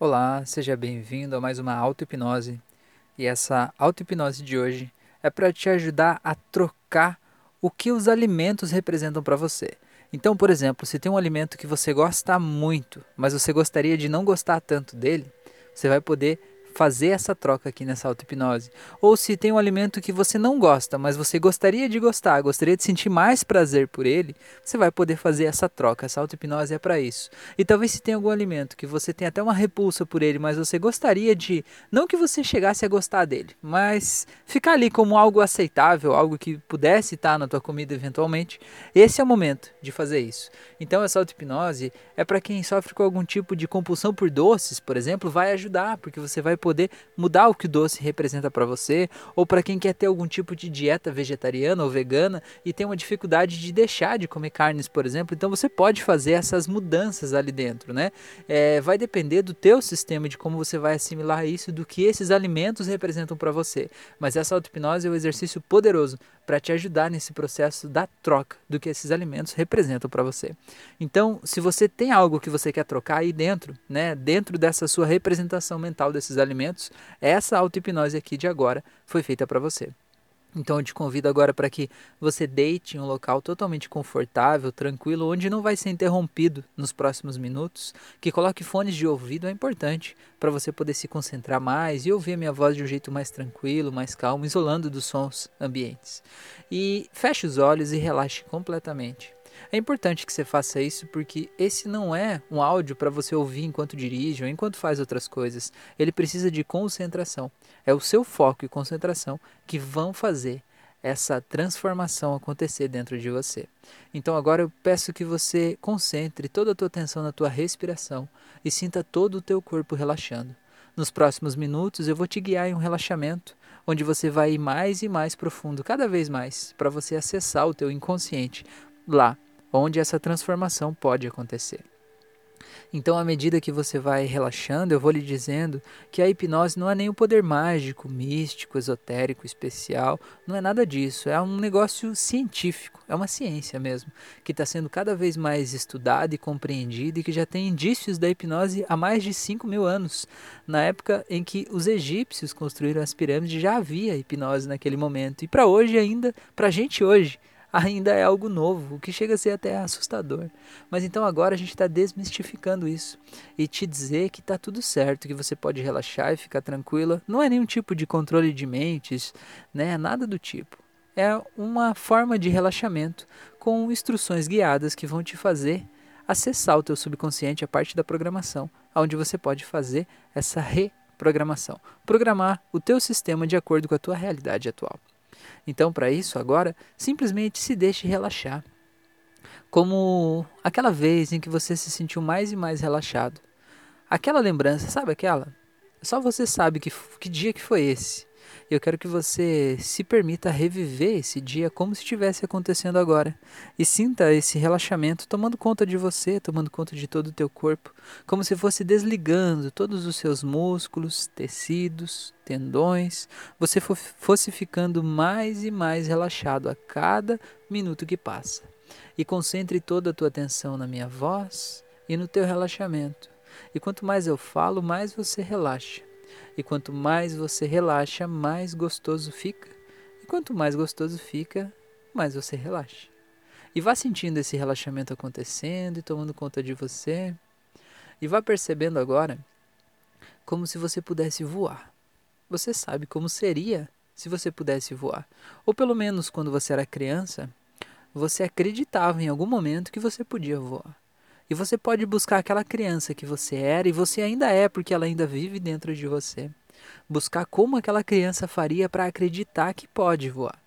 Olá, seja bem-vindo a mais uma auto-hipnose. E essa auto-hipnose de hoje é para te ajudar a trocar o que os alimentos representam para você. Então, por exemplo, se tem um alimento que você gosta muito, mas você gostaria de não gostar tanto dele, você vai poder fazer essa troca aqui nessa auto-hipnose. Ou se tem um alimento que você não gosta, mas você gostaria de gostar, gostaria de sentir mais prazer por ele, você vai poder fazer essa troca. Essa auto-hipnose é para isso. E talvez se tem algum alimento que você tem até uma repulsa por ele, mas você gostaria de, não que você chegasse a gostar dele, mas ficar ali como algo aceitável, algo que pudesse estar na tua comida eventualmente, esse é o momento de fazer isso. Então essa auto-hipnose é para quem sofre com algum tipo de compulsão por doces, por exemplo, vai ajudar, porque você vai poder poder mudar o que o doce representa para você, ou para quem quer ter algum tipo de dieta vegetariana ou vegana e tem uma dificuldade de deixar de comer carnes, por exemplo, então você pode fazer essas mudanças ali dentro, né? É, vai depender do teu sistema, de como você vai assimilar isso, do que esses alimentos representam para você. Mas essa auto-hipnose é um exercício poderoso para te ajudar nesse processo da troca do que esses alimentos representam para você. Então, se você tem algo que você quer trocar aí dentro, né, dentro dessa sua representação mental desses alimentos, essa auto-hipnose aqui de agora foi feita para você. Então eu te convido agora para que você deite em um local totalmente confortável, tranquilo, onde não vai ser interrompido nos próximos minutos. Que coloque fones de ouvido é importante para você poder se concentrar mais e ouvir a minha voz de um jeito mais tranquilo, mais calmo, isolando dos sons ambientes. E feche os olhos e relaxe completamente. É importante que você faça isso porque esse não é um áudio para você ouvir enquanto dirige ou enquanto faz outras coisas. Ele precisa de concentração. É o seu foco e concentração que vão fazer essa transformação acontecer dentro de você. Então agora eu peço que você concentre toda a tua atenção na tua respiração e sinta todo o teu corpo relaxando. Nos próximos minutos eu vou te guiar em um relaxamento onde você vai ir mais e mais profundo, cada vez mais, para você acessar o teu inconsciente lá onde essa transformação pode acontecer. Então, à medida que você vai relaxando, eu vou lhe dizendo que a hipnose não é nem um poder mágico, místico, esotérico, especial, não é nada disso. É um negócio científico, é uma ciência mesmo, que está sendo cada vez mais estudada e compreendida e que já tem indícios da hipnose há mais de 5 mil anos. Na época em que os egípcios construíram as pirâmides, já havia hipnose naquele momento. E para hoje ainda, para a gente hoje, ainda é algo novo, o que chega a ser até assustador. Mas então agora a gente está desmistificando isso e te dizer que está tudo certo, que você pode relaxar e ficar tranquila. Não é nenhum tipo de controle de mentes, né? Nada do tipo. É uma forma de relaxamento com instruções guiadas que vão te fazer acessar o teu subconsciente, a parte da programação, onde você pode fazer essa reprogramação, programar o teu sistema de acordo com a tua realidade atual. Então, para isso, agora, simplesmente se deixe relaxar. Como aquela vez em que você se sentiu mais e mais relaxado. Aquela lembrança, sabe aquela? Só você sabe que, que dia que foi esse. Eu quero que você se permita reviver esse dia como se estivesse acontecendo agora. E sinta esse relaxamento tomando conta de você, tomando conta de todo o teu corpo, como se fosse desligando todos os seus músculos, tecidos, tendões, você fosse ficando mais e mais relaxado a cada minuto que passa. E concentre toda a tua atenção na minha voz e no teu relaxamento. E quanto mais eu falo, mais você relaxa. E quanto mais você relaxa, mais gostoso fica. E quanto mais gostoso fica, mais você relaxa. E vá sentindo esse relaxamento acontecendo e tomando conta de você. E vá percebendo agora como se você pudesse voar. Você sabe como seria se você pudesse voar. Ou pelo menos quando você era criança, você acreditava em algum momento que você podia voar. E você pode buscar aquela criança que você era e você ainda é, porque ela ainda vive dentro de você. Buscar como aquela criança faria para acreditar que pode voar.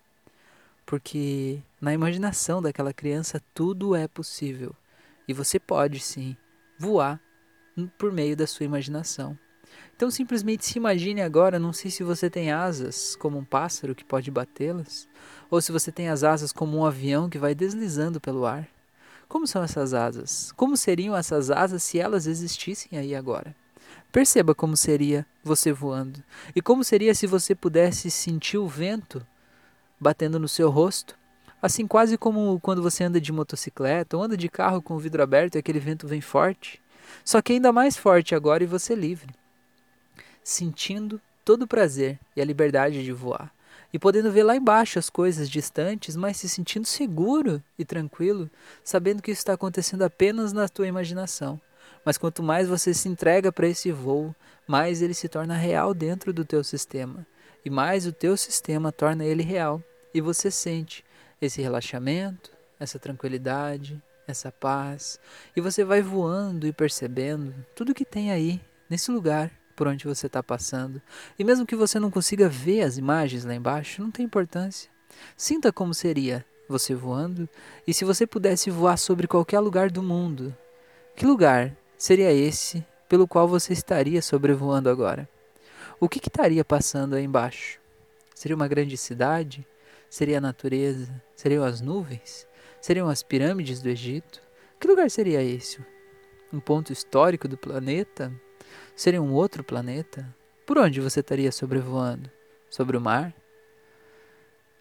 Porque na imaginação daquela criança tudo é possível. E você pode sim voar por meio da sua imaginação. Então simplesmente se imagine agora, não sei se você tem asas como um pássaro que pode batê-las, ou se você tem as asas como um avião que vai deslizando pelo ar. Como são essas asas? Como seriam essas asas se elas existissem aí agora? Perceba como seria você voando. E como seria se você pudesse sentir o vento batendo no seu rosto? Assim, quase como quando você anda de motocicleta ou anda de carro com o vidro aberto e aquele vento vem forte. só que ainda mais forte agora e você livre, sentindo todo o prazer e a liberdade de voar e podendo ver lá embaixo as coisas distantes, mas se sentindo seguro e tranquilo, sabendo que isso está acontecendo apenas na tua imaginação. Mas quanto mais você se entrega para esse voo, mais ele se torna real dentro do teu sistema, e mais o teu sistema torna ele real, e você sente esse relaxamento, essa tranquilidade, essa paz, e você vai voando e percebendo tudo que tem aí nesse lugar por onde você está passando. E mesmo que você não consiga ver as imagens lá embaixo, não tem importância. Sinta como seria você voando, e se você pudesse voar sobre qualquer lugar do mundo, que lugar seria esse pelo qual você estaria sobrevoando agora? O que, que estaria passando aí embaixo? Seria uma grande cidade? Seria a natureza? Seriam as nuvens? Seriam as pirâmides do Egito? Que lugar seria esse? Um ponto histórico do planeta? Seria um outro planeta? Por onde você estaria sobrevoando? Sobre o mar?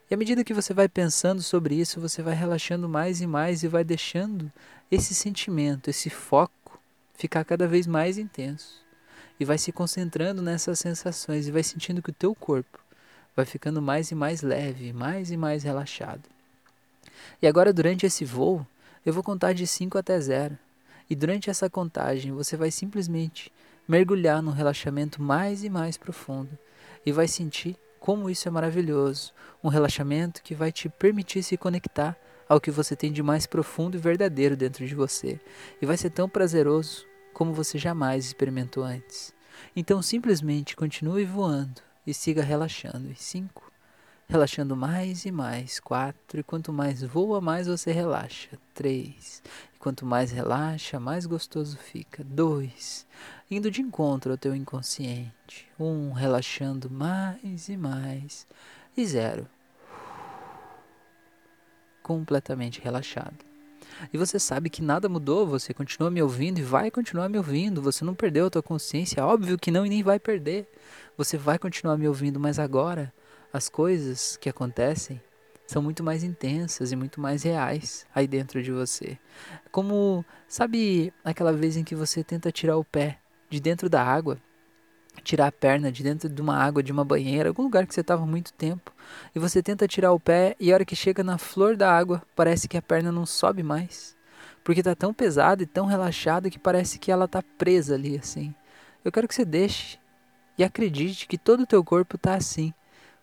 E à medida que você vai pensando sobre isso, você vai relaxando mais e mais e vai deixando esse sentimento, esse foco ficar cada vez mais intenso. E vai se concentrando nessas sensações e vai sentindo que o teu corpo vai ficando mais e mais leve, mais e mais relaxado. E agora durante esse voo, eu vou contar de 5 até 0. E durante essa contagem, você vai simplesmente mergulhar num relaxamento mais e mais profundo e vai sentir como isso é maravilhoso, um relaxamento que vai te permitir se conectar ao que você tem de mais profundo e verdadeiro dentro de você, e vai ser tão prazeroso como você jamais experimentou antes. Então simplesmente continue voando e siga relaxando. E cinco, relaxando mais e mais. Quatro, e quanto mais voa, mais você relaxa. Três, e quanto mais relaxa, mais gostoso fica. Dois, indo de encontro ao teu inconsciente. Um, relaxando mais e mais. E zero, completamente relaxado. E você sabe que nada mudou, você continua me ouvindo e vai continuar me ouvindo. Você não perdeu a tua consciência, óbvio que não e nem vai perder. Você vai continuar me ouvindo, mas agora as coisas que acontecem são muito mais intensas e muito mais reais aí dentro de você. Como, sabe aquela vez em que você tenta tirar o pé de dentro da água, tirar a perna de dentro de uma água, de uma banheira, algum lugar que você estava muito tempo, e você tenta tirar o pé e a hora que chega na flor da água, parece que a perna não sobe mais, porque está tão pesada e tão relaxada que parece que ela está presa ali assim. Eu quero que você deixe e acredite que todo o teu corpo está assim,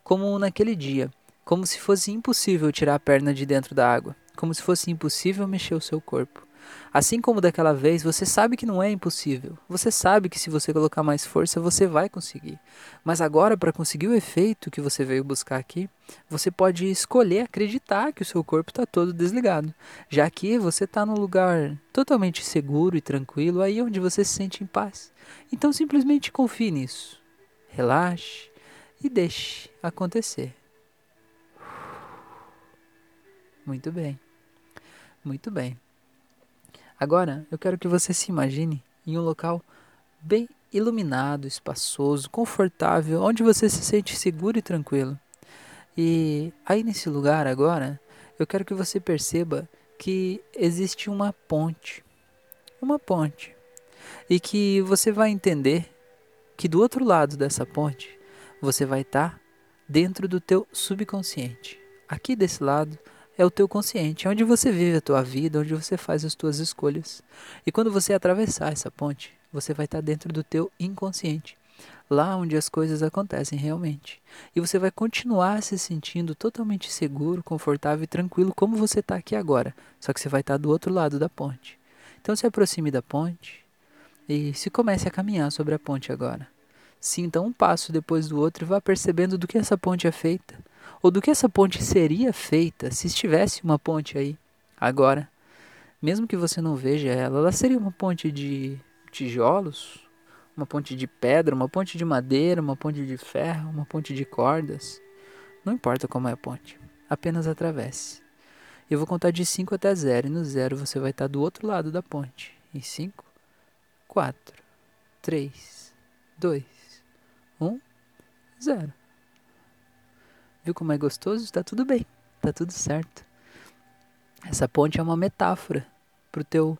como naquele dia, como se fosse impossível tirar a perna de dentro da água, como se fosse impossível mexer o seu corpo. Assim como daquela vez, você sabe que não é impossível. Você sabe que se você colocar mais força, você vai conseguir. Mas agora, para conseguir o efeito que você veio buscar aqui, você pode escolher acreditar que o seu corpo está todo desligado, já que você está num lugar totalmente seguro e tranquilo, aí onde você se sente em paz. Então simplesmente confie nisso. Relaxe e deixe acontecer. Muito bem. Muito bem. Agora, eu quero que você se imagine em um local bem iluminado, espaçoso, confortável, onde você se sente seguro e tranquilo. E aí nesse lugar agora, eu quero que você perceba que existe uma ponte. Uma ponte. E que você vai entender que do outro lado dessa ponte, você vai estar tá dentro do teu subconsciente. Aqui desse lado, é o teu consciente, é onde você vive a tua vida, onde você faz as tuas escolhas. E quando você atravessar essa ponte, você vai estar dentro do teu inconsciente, lá onde as coisas acontecem realmente. E você vai continuar se sentindo totalmente seguro, confortável e tranquilo como você está aqui agora, só que você vai estar do outro lado da ponte. Então se aproxime da ponte e se comece a caminhar sobre a ponte agora. Sinta um passo depois do outro e vá percebendo do que essa ponte é feita ou do que essa ponte seria feita se estivesse uma ponte aí, agora. Mesmo que você não veja ela, ela seria uma ponte de tijolos, uma ponte de pedra, uma ponte de madeira, uma ponte de ferro, uma ponte de cordas. Não importa como é a ponte, apenas atravesse. Eu vou contar de 5 até 0 e no 0 você vai estar do outro lado da ponte. Em 5, 4, 3, 2, 1, 0. Viu como é gostoso? Está tudo bem, está tudo certo. Essa ponte é uma metáfora para teu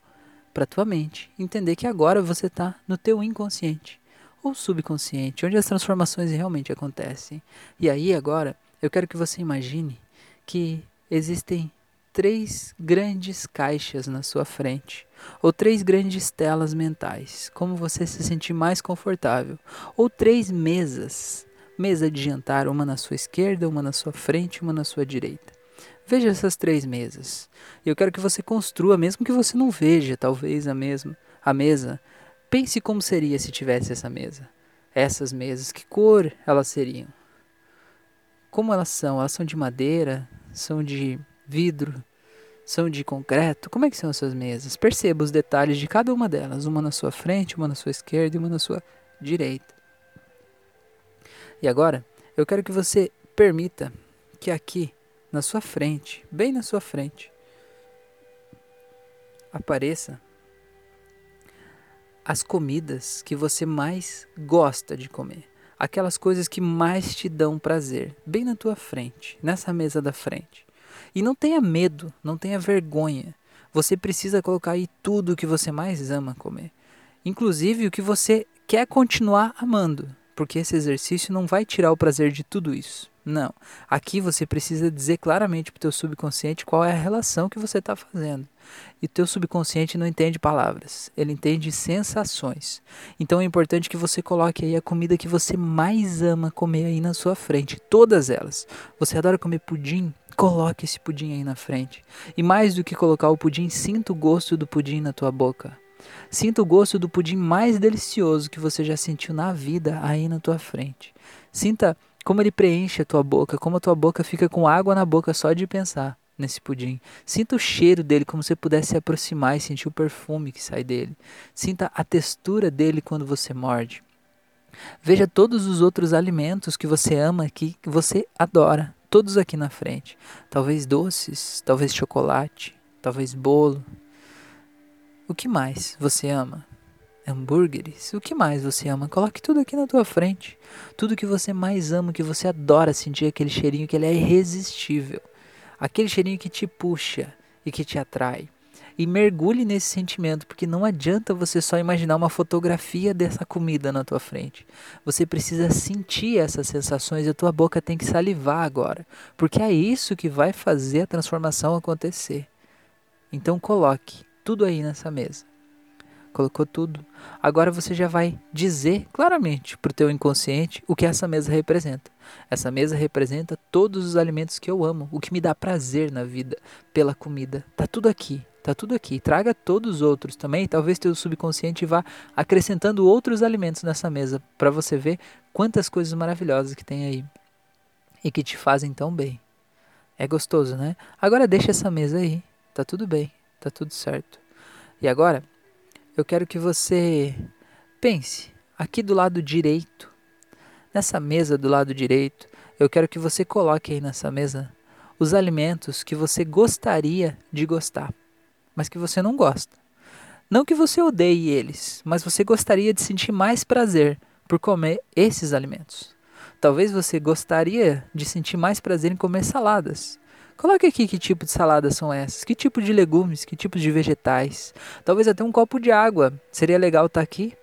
para tua mente entender que agora você está no teu inconsciente ou subconsciente, onde as transformações realmente acontecem. E aí agora eu quero que você imagine que existem três grandes caixas na sua frente, ou três grandes telas mentais, como você se sentir mais confortável, ou três mesas, mesa de jantar, uma na sua esquerda, uma na sua frente, uma na sua direita. Veja essas três mesas. Eu quero que você construa, mesmo que você não veja, talvez a mesma, a mesa. Pense como seria se tivesse essa mesa. Essas mesas, que cor elas seriam? Como elas são? Elas são de madeira? São de vidro? São de concreto? Como é que são essas mesas? Perceba os detalhes de cada uma delas, uma na sua frente, uma na sua esquerda e uma na sua direita. E agora, eu quero que você permita que aqui na sua frente, bem na sua frente, apareça as comidas que você mais gosta de comer. Aquelas coisas que mais te dão prazer, bem na tua frente, nessa mesa da frente. E não tenha medo, não tenha vergonha. Você precisa colocar aí tudo o que você mais ama comer. Inclusive o que você quer continuar amando, porque esse exercício não vai tirar o prazer de tudo isso. Não. Aqui você precisa dizer claramente para o teu subconsciente qual é a relação que você está fazendo. E o teu subconsciente não entende palavras, ele entende sensações. Então é importante que você coloque aí a comida que você mais ama comer aí na sua frente, todas elas. Você adora comer pudim? Coloque esse pudim aí na frente. E mais do que colocar o pudim, sinta o gosto do pudim na tua boca. Sinta o gosto do pudim mais delicioso que você já sentiu na vida aí na tua frente. Sinta como ele preenche a tua boca, como a tua boca fica com água na boca só de pensar nesse pudim. Sinta o cheiro dele como se pudesse se aproximar e sentir o perfume que sai dele. Sinta a textura dele quando você morde. Veja todos os outros alimentos que você ama que você adora, todos aqui na frente. Talvez doces, talvez chocolate, talvez bolo. O que mais você ama? hambúrgueres, o que mais você ama? Coloque tudo aqui na tua frente. Tudo que você mais ama, que você adora sentir aquele cheirinho que ele é irresistível. Aquele cheirinho que te puxa e que te atrai. E mergulhe nesse sentimento, porque não adianta você só imaginar uma fotografia dessa comida na tua frente. Você precisa sentir essas sensações e a tua boca tem que salivar agora, porque é isso que vai fazer a transformação acontecer. Então coloque tudo aí nessa mesa colocou tudo. Agora você já vai dizer claramente para o teu inconsciente o que essa mesa representa. Essa mesa representa todos os alimentos que eu amo, o que me dá prazer na vida pela comida. Tá tudo aqui, tá tudo aqui. Traga todos os outros também. Talvez teu subconsciente vá acrescentando outros alimentos nessa mesa para você ver quantas coisas maravilhosas que tem aí e que te fazem tão bem. É gostoso, né? Agora deixa essa mesa aí. Tá tudo bem, tá tudo certo. E agora eu quero que você pense aqui do lado direito, nessa mesa do lado direito, eu quero que você coloque aí nessa mesa os alimentos que você gostaria de gostar, mas que você não gosta. Não que você odeie eles, mas você gostaria de sentir mais prazer por comer esses alimentos. Talvez você gostaria de sentir mais prazer em comer saladas, Coloque aqui que tipo de saladas são essas, que tipo de legumes, que tipo de vegetais. Talvez até um copo de água. Seria legal estar tá aqui.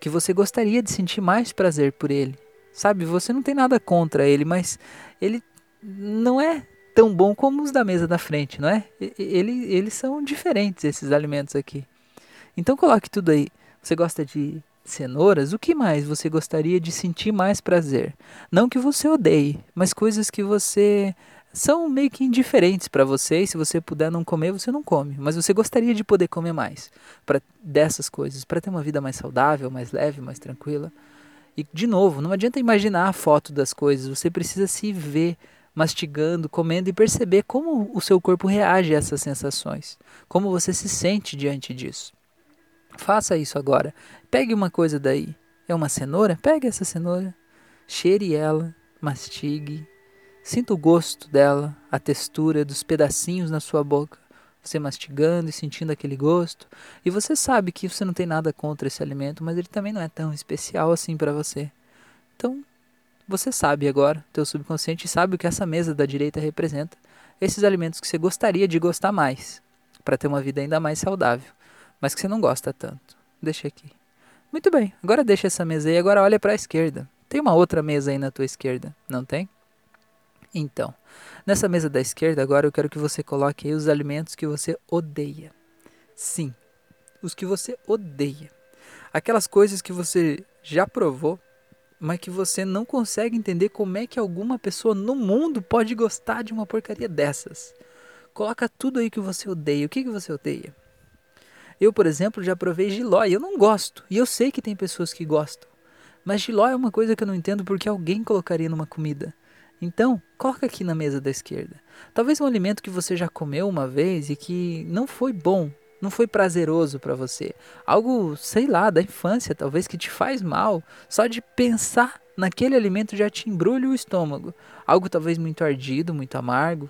Que você gostaria de sentir mais prazer por ele. Sabe, você não tem nada contra ele, mas ele não é tão bom como os da mesa da frente, não é? Ele, eles são diferentes, esses alimentos aqui. Então coloque tudo aí. Você gosta de cenouras? O que mais você gostaria de sentir mais prazer? Não que você odeie, mas coisas que você são meio que indiferentes para você e se você puder não comer, você não come, mas você gostaria de poder comer mais para dessas coisas, para ter uma vida mais saudável, mais leve, mais tranquila. E de novo, não adianta imaginar a foto das coisas, você precisa se ver mastigando, comendo e perceber como o seu corpo reage a essas sensações, como você se sente diante disso. Faça isso agora. Pegue uma coisa daí. É uma cenoura? Pegue essa cenoura, cheire ela, mastigue, Sinta o gosto dela, a textura dos pedacinhos na sua boca, você mastigando e sentindo aquele gosto. E você sabe que você não tem nada contra esse alimento, mas ele também não é tão especial assim para você. Então, você sabe agora, teu subconsciente sabe o que essa mesa da direita representa. Esses alimentos que você gostaria de gostar mais, para ter uma vida ainda mais saudável. mas que você não gosta tanto. Deixa aqui. Muito bem, agora deixa essa mesa aí, agora olha para a esquerda. Tem uma outra mesa aí na tua esquerda, não tem? Então, nessa mesa da esquerda, agora eu quero que você coloque aí os alimentos que você odeia. Sim, os que você odeia. Aquelas coisas que você já provou, mas que você não consegue entender como é que alguma pessoa no mundo pode gostar de uma porcaria dessas. Coloca tudo aí que você odeia. O que, que você odeia? Eu, por exemplo, já provei giló e eu não gosto. E eu sei que tem pessoas que gostam. Mas giló é uma coisa que eu não entendo porque alguém colocaria numa comida. Então, coloca aqui na mesa da esquerda. Talvez um alimento que você já comeu uma vez e que não foi bom, não foi prazeroso para você. Algo, sei lá, da infância, talvez que te faz mal. Só de pensar naquele alimento já te embrulha o estômago. Algo talvez muito ardido, muito amargo.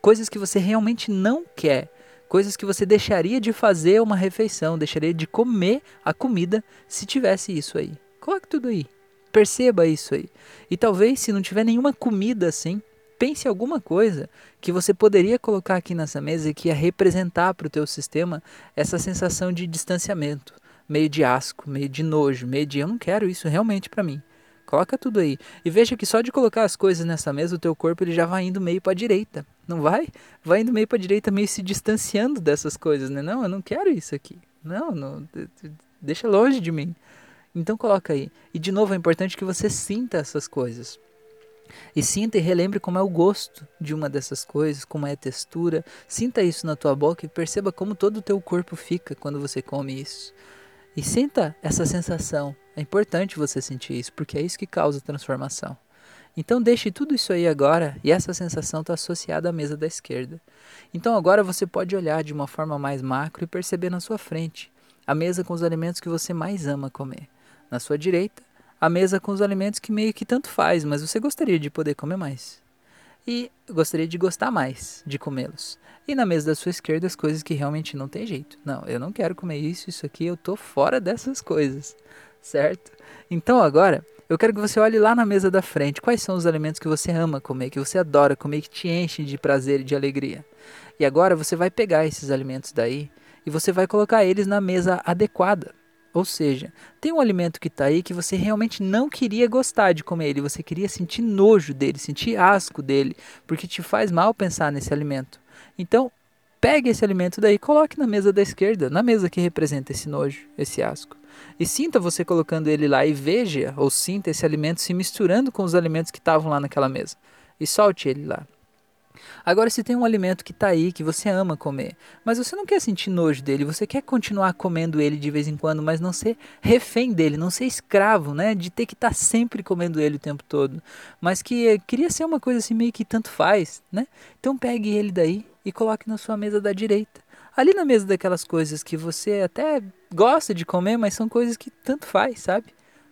Coisas que você realmente não quer. Coisas que você deixaria de fazer uma refeição, deixaria de comer a comida se tivesse isso aí. Coloque tudo aí. Perceba isso aí. E talvez, se não tiver nenhuma comida assim, pense alguma coisa que você poderia colocar aqui nessa mesa e que ia representar para o teu sistema essa sensação de distanciamento, meio de asco, meio de nojo, meio de eu não quero isso realmente para mim. Coloca tudo aí. E veja que só de colocar as coisas nessa mesa, o teu corpo ele já vai indo meio para a direita. Não vai? Vai indo meio para a direita, meio se distanciando dessas coisas, né? Não, eu não quero isso aqui. Não, não deixa longe de mim. Então coloca aí. E de novo é importante que você sinta essas coisas. E sinta e relembre como é o gosto de uma dessas coisas, como é a textura. Sinta isso na tua boca e perceba como todo o teu corpo fica quando você come isso. E sinta essa sensação. É importante você sentir isso, porque é isso que causa transformação. Então deixe tudo isso aí agora e essa sensação está associada à mesa da esquerda. Então agora você pode olhar de uma forma mais macro e perceber na sua frente a mesa com os alimentos que você mais ama comer. Na sua direita, a mesa com os alimentos que meio que tanto faz, mas você gostaria de poder comer mais. E gostaria de gostar mais de comê-los. E na mesa da sua esquerda as coisas que realmente não tem jeito. Não, eu não quero comer isso, isso aqui, eu tô fora dessas coisas. Certo? Então agora, eu quero que você olhe lá na mesa da frente. Quais são os alimentos que você ama comer, que você adora comer, que te enchem de prazer e de alegria. E agora você vai pegar esses alimentos daí e você vai colocar eles na mesa adequada ou seja, tem um alimento que está aí que você realmente não queria gostar de comer ele, você queria sentir nojo dele, sentir asco dele, porque te faz mal pensar nesse alimento. Então, pegue esse alimento daí coloque na mesa da esquerda, na mesa que representa esse nojo, esse asco. E sinta você colocando ele lá e veja ou sinta esse alimento se misturando com os alimentos que estavam lá naquela mesa. E solte ele lá. Agora, se tem um alimento que está aí, que você ama comer, mas você não quer sentir nojo dele, você quer continuar comendo ele de vez em quando, mas não ser refém dele, não ser escravo, né? De ter que estar tá sempre comendo ele o tempo todo. Mas que eh, queria ser uma coisa assim meio que tanto faz, né? Então pegue ele daí e coloque na sua mesa da direita. Ali na mesa daquelas coisas que você até gosta de comer, mas são coisas que tanto faz, sabe?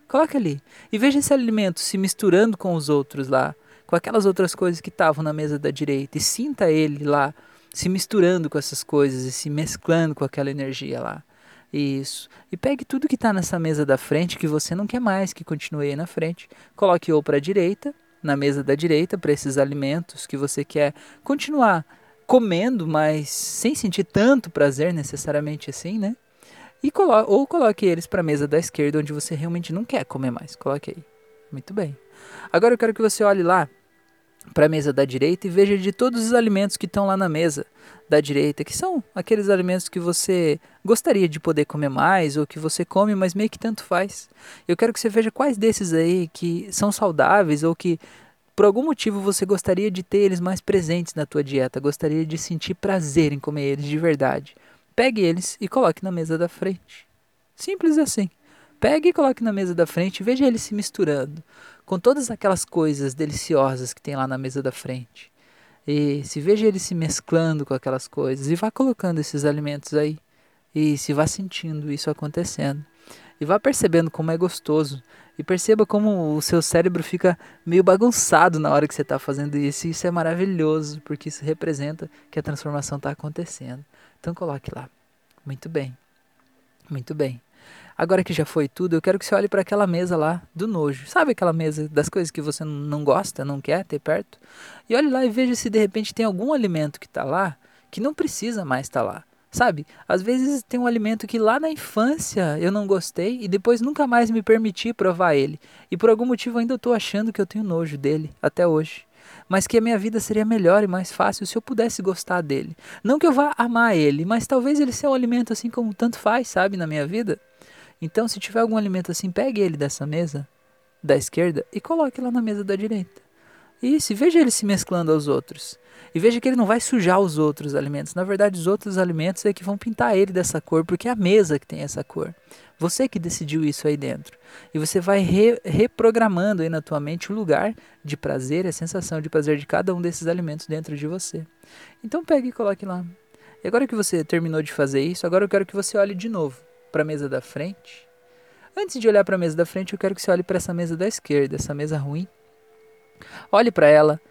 Coloque ali. E veja esse alimento se misturando com os outros lá com aquelas outras coisas que estavam na mesa da direita e sinta ele lá se misturando com essas coisas e se mesclando com aquela energia lá. Isso. E pegue tudo que está nessa mesa da frente que você não quer mais que continue aí na frente. Coloque ou para a direita, na mesa da direita, para esses alimentos que você quer continuar comendo, mas sem sentir tanto prazer necessariamente assim, né? E colo ou coloque eles para a mesa da esquerda, onde você realmente não quer comer mais. Coloque aí. Muito bem. Agora eu quero que você olhe lá para a mesa da direita e veja de todos os alimentos que estão lá na mesa da direita, que são aqueles alimentos que você gostaria de poder comer mais ou que você come, mas meio que tanto faz. Eu quero que você veja quais desses aí que são saudáveis ou que por algum motivo você gostaria de ter eles mais presentes na tua dieta, gostaria de sentir prazer em comer eles de verdade. Pegue eles e coloque na mesa da frente. Simples assim. Pegue e coloque na mesa da frente e veja eles se misturando com todas aquelas coisas deliciosas que tem lá na mesa da frente. E se veja ele se mesclando com aquelas coisas e vá colocando esses alimentos aí. E se vá sentindo isso acontecendo. E vá percebendo como é gostoso. E perceba como o seu cérebro fica meio bagunçado na hora que você está fazendo isso. E isso é maravilhoso, porque isso representa que a transformação está acontecendo. Então coloque lá. Muito bem. Muito bem. Agora que já foi tudo, eu quero que você olhe para aquela mesa lá do nojo. Sabe aquela mesa das coisas que você não gosta, não quer ter perto? E olhe lá e veja se de repente tem algum alimento que está lá que não precisa mais estar tá lá. Sabe? Às vezes tem um alimento que lá na infância eu não gostei e depois nunca mais me permiti provar ele. E por algum motivo ainda estou achando que eu tenho nojo dele até hoje. Mas que a minha vida seria melhor e mais fácil se eu pudesse gostar dele. Não que eu vá amar ele, mas talvez ele seja um alimento assim como tanto faz, sabe, na minha vida. Então, se tiver algum alimento assim, pegue ele dessa mesa da esquerda e coloque lá na mesa da direita. Isso, e veja ele se mesclando aos outros. E veja que ele não vai sujar os outros alimentos. Na verdade, os outros alimentos é que vão pintar ele dessa cor, porque é a mesa que tem essa cor. Você que decidiu isso aí dentro. E você vai re reprogramando aí na tua mente o lugar de prazer, a sensação de prazer de cada um desses alimentos dentro de você. Então pegue e coloque lá. E agora que você terminou de fazer isso, agora eu quero que você olhe de novo para a mesa da frente. Antes de olhar para a mesa da frente, eu quero que você olhe para essa mesa da esquerda, essa mesa ruim. Olhe para ela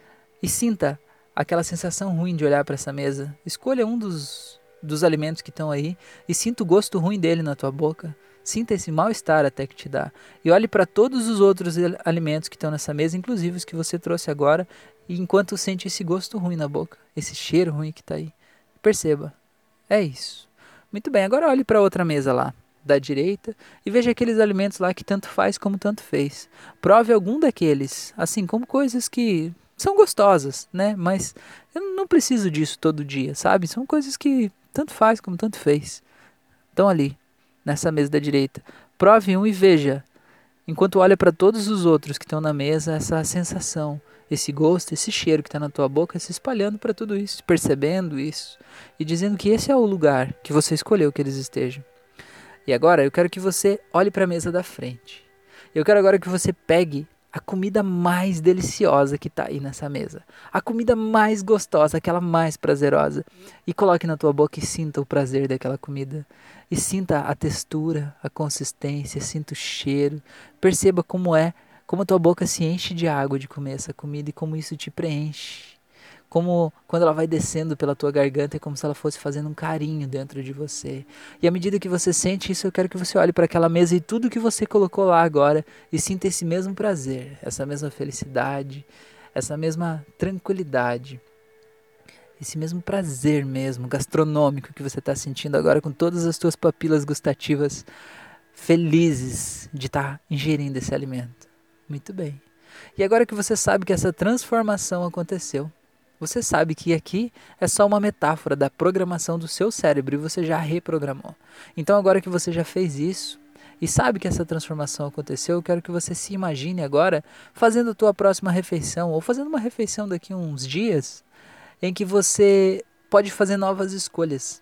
e sinta aquela sensação ruim de olhar para essa mesa. Escolha um dos, dos alimentos que estão aí e sinta o gosto ruim dele na tua boca. Sinta esse mal-estar até que te dá. E olhe para todos os outros alimentos que estão nessa mesa, inclusive os que você trouxe agora, e enquanto sente esse gosto ruim na boca, esse cheiro ruim que está aí. Perceba. É isso. Muito bem, agora olhe para outra mesa lá, da direita, e veja aqueles alimentos lá que tanto faz como tanto fez. Prove algum daqueles, assim como coisas que são gostosas, né? Mas eu não preciso disso todo dia, sabe? São coisas que tanto faz como tanto fez. Estão ali, nessa mesa da direita. Prove um e veja, enquanto olha para todos os outros que estão na mesa, essa sensação, esse gosto, esse cheiro que está na tua boca se espalhando para tudo isso, percebendo isso e dizendo que esse é o lugar que você escolheu que eles estejam. E agora eu quero que você olhe para a mesa da frente. Eu quero agora que você pegue a comida mais deliciosa que está aí nessa mesa. A comida mais gostosa, aquela mais prazerosa. E coloque na tua boca e sinta o prazer daquela comida. E sinta a textura, a consistência, sinta o cheiro. Perceba como é, como tua boca se enche de água de comer essa comida e como isso te preenche como quando ela vai descendo pela tua garganta, é como se ela fosse fazendo um carinho dentro de você. E à medida que você sente isso, eu quero que você olhe para aquela mesa e tudo que você colocou lá agora e sinta esse mesmo prazer, essa mesma felicidade, essa mesma tranquilidade, esse mesmo prazer mesmo gastronômico que você está sentindo agora com todas as tuas papilas gustativas felizes de estar tá ingerindo esse alimento. Muito bem. E agora que você sabe que essa transformação aconteceu, você sabe que aqui é só uma metáfora da programação do seu cérebro e você já reprogramou. Então, agora que você já fez isso e sabe que essa transformação aconteceu, eu quero que você se imagine agora fazendo a tua próxima refeição ou fazendo uma refeição daqui a uns dias em que você pode fazer novas escolhas.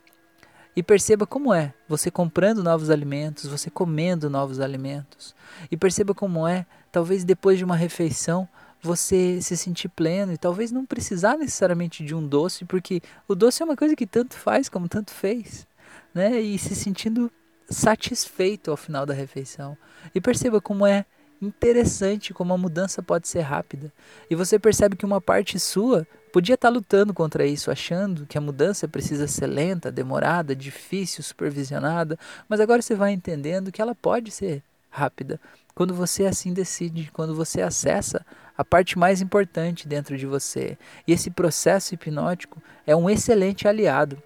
E perceba como é você comprando novos alimentos, você comendo novos alimentos. E perceba como é, talvez depois de uma refeição, você se sentir pleno e talvez não precisar necessariamente de um doce, porque o doce é uma coisa que tanto faz como tanto fez, né? E se sentindo satisfeito ao final da refeição. E perceba como é interessante como a mudança pode ser rápida. E você percebe que uma parte sua podia estar lutando contra isso, achando que a mudança precisa ser lenta, demorada, difícil, supervisionada, mas agora você vai entendendo que ela pode ser rápida. Quando você assim decide, quando você acessa a parte mais importante dentro de você. E esse processo hipnótico é um excelente aliado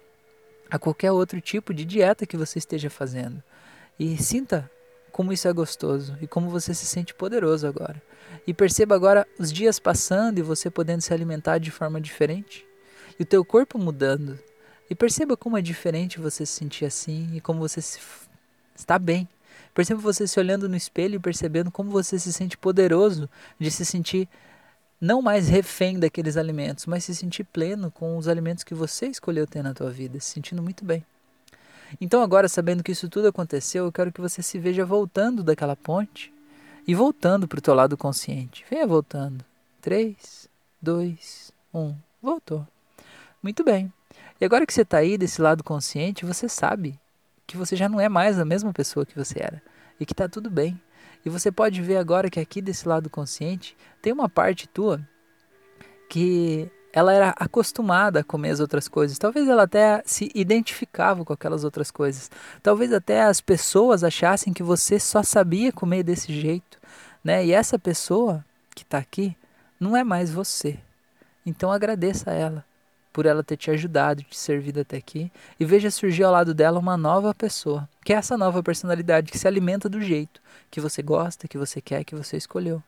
a qualquer outro tipo de dieta que você esteja fazendo. E sinta como isso é gostoso e como você se sente poderoso agora. E perceba agora os dias passando e você podendo se alimentar de forma diferente. E o teu corpo mudando. E perceba como é diferente você se sentir assim e como você está bem. Perceba você se olhando no espelho e percebendo como você se sente poderoso de se sentir não mais refém daqueles alimentos, mas se sentir pleno com os alimentos que você escolheu ter na tua vida, se sentindo muito bem. Então agora, sabendo que isso tudo aconteceu, eu quero que você se veja voltando daquela ponte e voltando para o teu lado consciente. Venha voltando. 3, 2, 1. Voltou. Muito bem. E agora que você está aí desse lado consciente, você sabe que você já não é mais a mesma pessoa que você era e que está tudo bem. E você pode ver agora que aqui desse lado consciente tem uma parte tua que ela era acostumada a comer as outras coisas. Talvez ela até se identificava com aquelas outras coisas. Talvez até as pessoas achassem que você só sabia comer desse jeito, né? E essa pessoa que está aqui não é mais você. Então agradeça a ela por ela ter te ajudado, te servido até aqui, e veja surgir ao lado dela uma nova pessoa, que é essa nova personalidade que se alimenta do jeito que você gosta, que você quer, que você escolheu.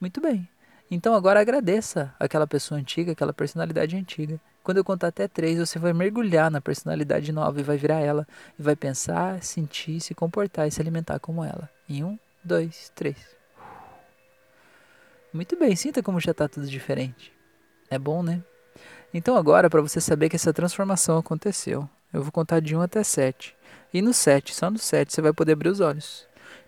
Muito bem. Então agora agradeça aquela pessoa antiga, aquela personalidade antiga. Quando eu contar até três, você vai mergulhar na personalidade nova e vai virar ela. E vai pensar, sentir, se comportar e se alimentar como ela. Em um, dois, três. Muito bem, sinta como já está tudo diferente. É bom, né? Então agora, para você saber que essa transformação aconteceu, eu vou contar de 1 até 7. E no 7, só no 7, você vai poder abrir os olhos.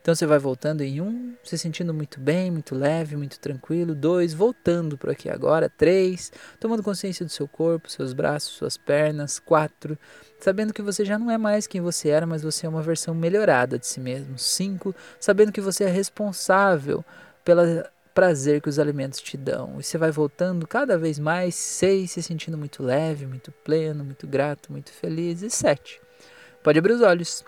Então você vai voltando em 1, se sentindo muito bem, muito leve, muito tranquilo. 2, voltando para aqui agora. 3, tomando consciência do seu corpo, seus braços, suas pernas. 4, sabendo que você já não é mais quem você era, mas você é uma versão melhorada de si mesmo. 5, sabendo que você é responsável pela prazer que os alimentos te dão. E você vai voltando cada vez mais, seis, se sentindo muito leve, muito pleno, muito grato, muito feliz. E sete, pode abrir os olhos.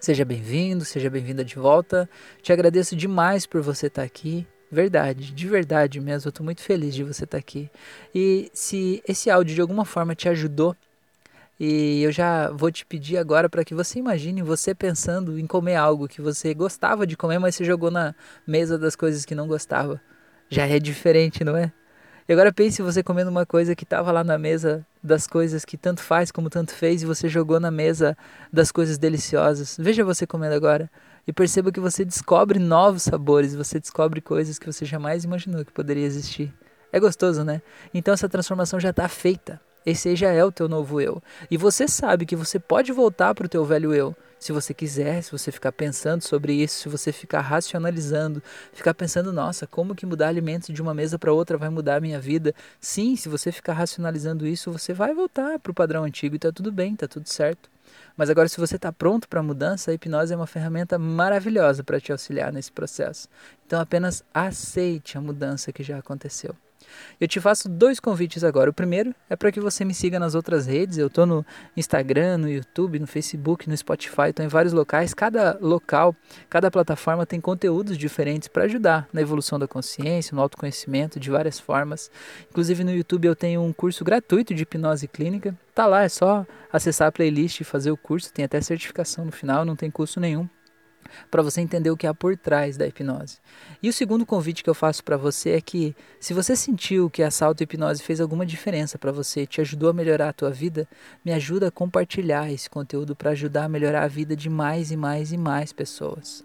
Seja bem-vindo, seja bem-vinda de volta. Te agradeço demais por você estar aqui. Verdade, de verdade mesmo, eu estou muito feliz de você estar aqui. E se esse áudio de alguma forma te ajudou e eu já vou te pedir agora para que você imagine você pensando em comer algo que você gostava de comer, mas você jogou na mesa das coisas que não gostava. Já é diferente, não é? E agora pense você comendo uma coisa que estava lá na mesa das coisas que tanto faz como tanto fez e você jogou na mesa das coisas deliciosas. Veja você comendo agora e perceba que você descobre novos sabores, você descobre coisas que você jamais imaginou que poderia existir. É gostoso, né? Então essa transformação já está feita. Esse já é o teu novo eu. E você sabe que você pode voltar para o teu velho eu. Se você quiser, se você ficar pensando sobre isso, se você ficar racionalizando, ficar pensando, nossa, como que mudar alimentos de uma mesa para outra vai mudar a minha vida? Sim, se você ficar racionalizando isso, você vai voltar para o padrão antigo e está tudo bem, está tudo certo. Mas agora, se você está pronto para a mudança, a hipnose é uma ferramenta maravilhosa para te auxiliar nesse processo. Então, apenas aceite a mudança que já aconteceu. Eu te faço dois convites agora. O primeiro é para que você me siga nas outras redes. Eu estou no Instagram, no YouTube, no Facebook, no Spotify, estou em vários locais. Cada local, cada plataforma tem conteúdos diferentes para ajudar na evolução da consciência, no autoconhecimento de várias formas. Inclusive no YouTube eu tenho um curso gratuito de hipnose clínica. Tá lá, é só acessar a playlist e fazer o curso. Tem até certificação no final, não tem custo nenhum para você entender o que há por trás da hipnose. E o segundo convite que eu faço para você é que, se você sentiu que essa auto-hipnose fez alguma diferença para você, te ajudou a melhorar a tua vida, me ajuda a compartilhar esse conteúdo para ajudar a melhorar a vida de mais e mais e mais pessoas.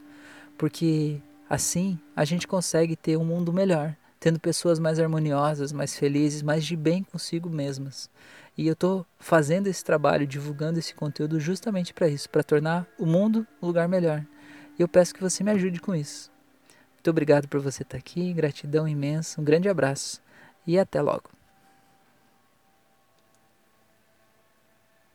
Porque assim a gente consegue ter um mundo melhor, tendo pessoas mais harmoniosas, mais felizes, mais de bem consigo mesmas. E eu estou fazendo esse trabalho, divulgando esse conteúdo justamente para isso, para tornar o mundo um lugar melhor. E eu peço que você me ajude com isso. Muito obrigado por você estar aqui, gratidão imensa, um grande abraço e até logo.